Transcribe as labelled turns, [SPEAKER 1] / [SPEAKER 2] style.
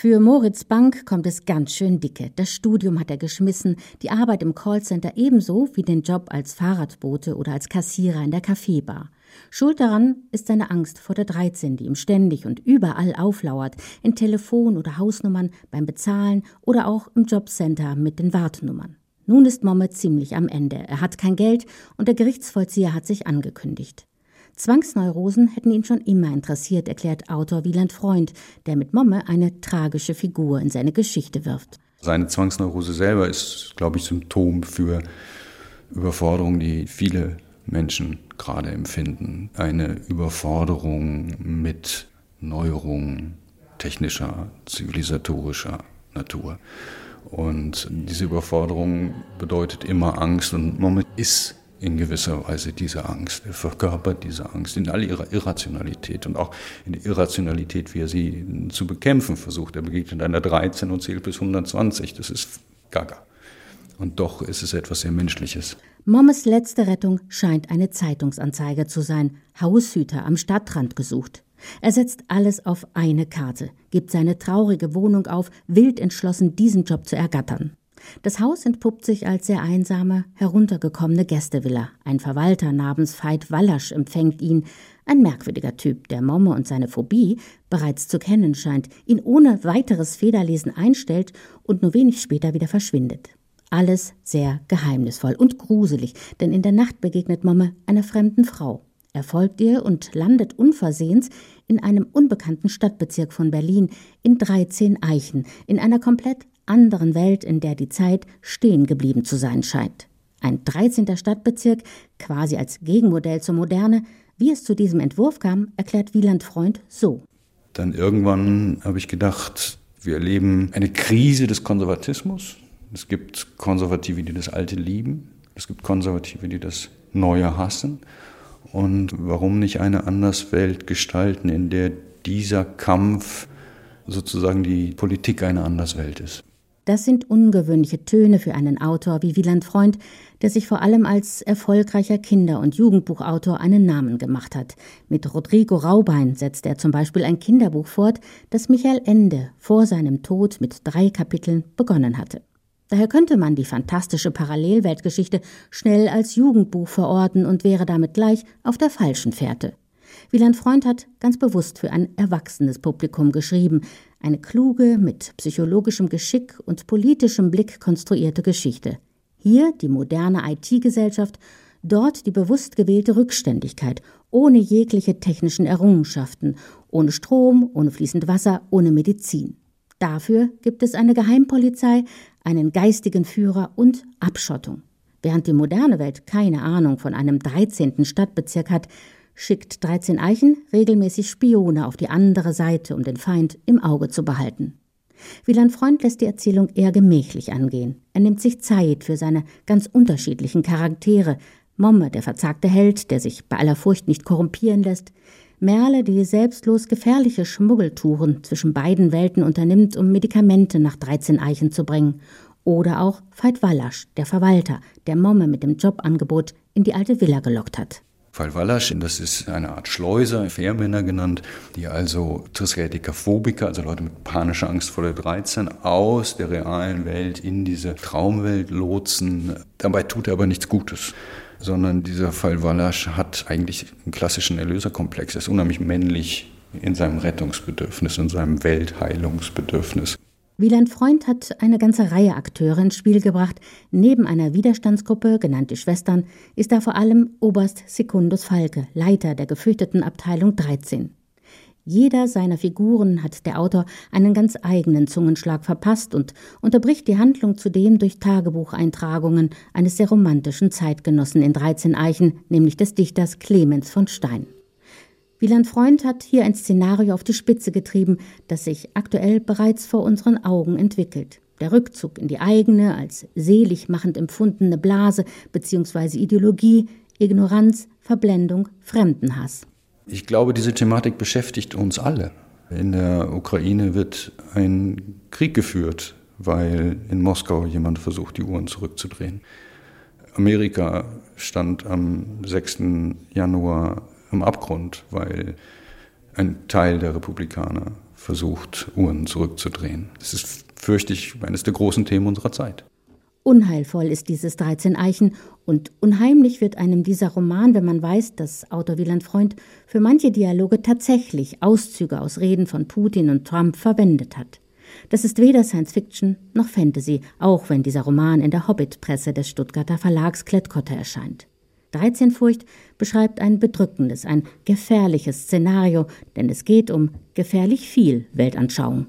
[SPEAKER 1] Für Moritz Bank kommt es ganz schön dicke. Das Studium hat er geschmissen, die Arbeit im Callcenter ebenso wie den Job als Fahrradbote oder als Kassierer in der Kaffeebar. Schuld daran ist seine Angst vor der 13, die ihm ständig und überall auflauert, in Telefon- oder Hausnummern, beim Bezahlen oder auch im Jobcenter mit den Wartnummern. Nun ist Momme ziemlich am Ende. Er hat kein Geld und der Gerichtsvollzieher hat sich angekündigt. Zwangsneurosen hätten ihn schon immer interessiert, erklärt Autor Wieland Freund, der mit Momme eine tragische Figur in seine Geschichte wirft.
[SPEAKER 2] Seine Zwangsneurose selber ist, glaube ich, Symptom für Überforderung, die viele Menschen gerade empfinden. Eine Überforderung mit Neuerungen technischer, zivilisatorischer Natur. Und diese Überforderung bedeutet immer Angst und Moment ist in gewisser Weise diese Angst. Er verkörpert diese Angst in all ihrer Irrationalität und auch in der Irrationalität, wie er sie zu bekämpfen versucht. Er begegnet einer 13 und zählt bis 120. Das ist gaga. Und doch ist es etwas sehr Menschliches.
[SPEAKER 1] Mommes letzte Rettung scheint eine Zeitungsanzeige zu sein. Haushüter am Stadtrand gesucht. Er setzt alles auf eine Karte, gibt seine traurige Wohnung auf, wild entschlossen, diesen Job zu ergattern. Das Haus entpuppt sich als sehr einsame, heruntergekommene Gästevilla. Ein Verwalter namens Veit Wallasch empfängt ihn, ein merkwürdiger Typ, der Momme und seine Phobie bereits zu kennen scheint, ihn ohne weiteres Federlesen einstellt und nur wenig später wieder verschwindet. Alles sehr geheimnisvoll und gruselig, denn in der Nacht begegnet Momme einer fremden Frau. Er folgt ihr und landet unversehens in einem unbekannten Stadtbezirk von Berlin, in 13 Eichen, in einer komplett anderen Welt, in der die Zeit stehen geblieben zu sein scheint. Ein 13. Stadtbezirk, quasi als Gegenmodell zur Moderne. Wie es zu diesem Entwurf kam, erklärt Wieland Freund so.
[SPEAKER 2] Dann irgendwann habe ich gedacht, wir erleben eine Krise des Konservatismus. Es gibt Konservative, die das Alte lieben. Es gibt Konservative, die das Neue hassen. Und warum nicht eine Anderswelt gestalten, in der dieser Kampf sozusagen die Politik eine Anderswelt ist?
[SPEAKER 1] Das sind ungewöhnliche Töne für einen Autor wie Wieland Freund, der sich vor allem als erfolgreicher Kinder- und Jugendbuchautor einen Namen gemacht hat. Mit Rodrigo Raubein setzt er zum Beispiel ein Kinderbuch fort, das Michael Ende vor seinem Tod mit drei Kapiteln begonnen hatte. Daher könnte man die fantastische Parallelweltgeschichte schnell als Jugendbuch verorten und wäre damit gleich auf der falschen Fährte. Wieland Freund hat ganz bewusst für ein erwachsenes Publikum geschrieben, eine kluge, mit psychologischem Geschick und politischem Blick konstruierte Geschichte. Hier die moderne IT-Gesellschaft, dort die bewusst gewählte Rückständigkeit, ohne jegliche technischen Errungenschaften, ohne Strom, ohne fließend Wasser, ohne Medizin. Dafür gibt es eine Geheimpolizei, einen geistigen Führer und Abschottung. Während die moderne Welt keine Ahnung von einem 13. Stadtbezirk hat, schickt 13 Eichen regelmäßig Spione auf die andere Seite, um den Feind im Auge zu behalten. Wieland Freund lässt die Erzählung eher gemächlich angehen. Er nimmt sich Zeit für seine ganz unterschiedlichen Charaktere. Momme, der verzagte Held, der sich bei aller Furcht nicht korrumpieren lässt. Merle, die selbstlos gefährliche Schmuggeltouren zwischen beiden Welten unternimmt, um Medikamente nach 13 Eichen zu bringen. Oder auch Veit Wallasch, der Verwalter, der Momme mit dem Jobangebot in die alte Villa gelockt hat.
[SPEAKER 2] Fall Wallasch, das ist eine Art Schleuser, Fährmänner genannt, die also Triskaidikaphobiker, also Leute mit panischer Angst vor der 13, aus der realen Welt in diese Traumwelt lotsen. Dabei tut er aber nichts Gutes sondern dieser Fall Wallasch hat eigentlich einen klassischen Erlöserkomplex. Er ist unheimlich männlich in seinem Rettungsbedürfnis, in seinem Weltheilungsbedürfnis.
[SPEAKER 1] Wieland Freund hat eine ganze Reihe Akteure ins Spiel gebracht. Neben einer Widerstandsgruppe, genannt die Schwestern, ist da vor allem Oberst Secundus Falke, Leiter der gefürchteten Abteilung 13. Jeder seiner Figuren hat der Autor einen ganz eigenen Zungenschlag verpasst und unterbricht die Handlung zudem durch Tagebucheintragungen eines sehr romantischen Zeitgenossen in 13 Eichen, nämlich des Dichters Clemens von Stein. Wieland Freund hat hier ein Szenario auf die Spitze getrieben, das sich aktuell bereits vor unseren Augen entwickelt. Der Rückzug in die eigene, als selig machend empfundene Blase bzw. Ideologie, Ignoranz, Verblendung, Fremdenhass.
[SPEAKER 2] Ich glaube, diese Thematik beschäftigt uns alle. In der Ukraine wird ein Krieg geführt, weil in Moskau jemand versucht, die Uhren zurückzudrehen. Amerika stand am 6. Januar am Abgrund, weil ein Teil der Republikaner versucht, Uhren zurückzudrehen. Das ist, fürchte eines der großen Themen unserer Zeit.
[SPEAKER 1] Unheilvoll ist dieses 13 Eichen und unheimlich wird einem dieser Roman, wenn man weiß, dass Autor Wieland Freund für manche Dialoge tatsächlich Auszüge aus Reden von Putin und Trump verwendet hat. Das ist weder Science Fiction noch Fantasy, auch wenn dieser Roman in der Hobbit-Presse des Stuttgarter Verlags Klettkotte erscheint. 13 Furcht beschreibt ein bedrückendes, ein gefährliches Szenario, denn es geht um gefährlich viel Weltanschauung.